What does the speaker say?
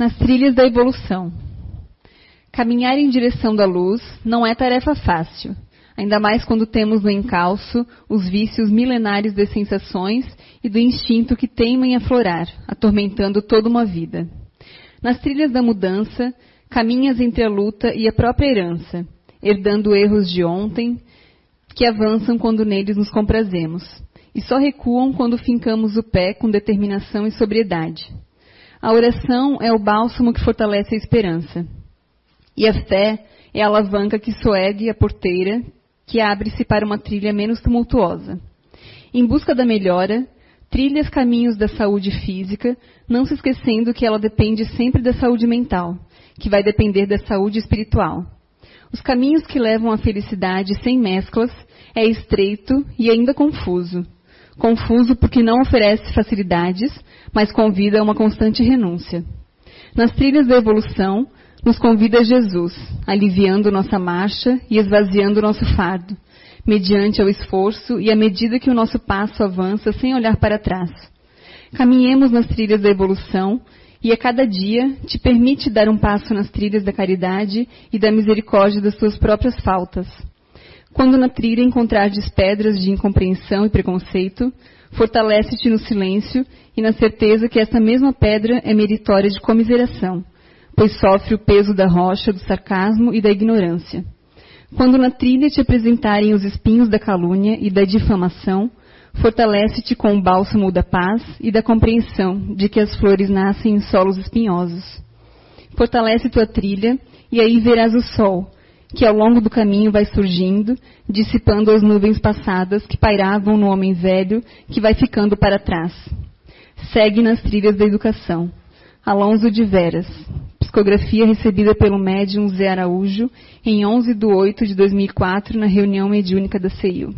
Nas trilhas da evolução. Caminhar em direção da luz não é tarefa fácil, ainda mais quando temos no encalço os vícios milenares das sensações e do instinto que teima em aflorar, atormentando toda uma vida. Nas trilhas da mudança, caminhas entre a luta e a própria herança, herdando erros de ontem, que avançam quando neles nos comprazemos, e só recuam quando fincamos o pé com determinação e sobriedade. A oração é o bálsamo que fortalece a esperança. E a fé é a alavanca que soergue a porteira que abre-se para uma trilha menos tumultuosa. Em busca da melhora, trilha os caminhos da saúde física, não se esquecendo que ela depende sempre da saúde mental, que vai depender da saúde espiritual. Os caminhos que levam à felicidade sem mesclas é estreito e ainda confuso. Confuso porque não oferece facilidades, mas convida a uma constante renúncia. Nas trilhas da evolução, nos convida Jesus, aliviando nossa marcha e esvaziando nosso fardo, mediante o esforço e à medida que o nosso passo avança sem olhar para trás. Caminhemos nas trilhas da evolução e a cada dia te permite dar um passo nas trilhas da caridade e da misericórdia das tuas próprias faltas. Quando na trilha encontrares pedras de incompreensão e preconceito, fortalece-te no silêncio e na certeza que esta mesma pedra é meritória de comiseração, pois sofre o peso da rocha, do sarcasmo e da ignorância. Quando na trilha te apresentarem os espinhos da calúnia e da difamação, fortalece-te com o bálsamo da paz e da compreensão de que as flores nascem em solos espinhosos. Fortalece tua trilha e aí verás o sol, que ao longo do caminho vai surgindo, dissipando as nuvens passadas que pairavam no homem velho que vai ficando para trás. Segue nas trilhas da educação. Alonso de Veras. Psicografia recebida pelo médium Zé Araújo em 11 de 8 de 2004 na reunião mediúnica da CEIU.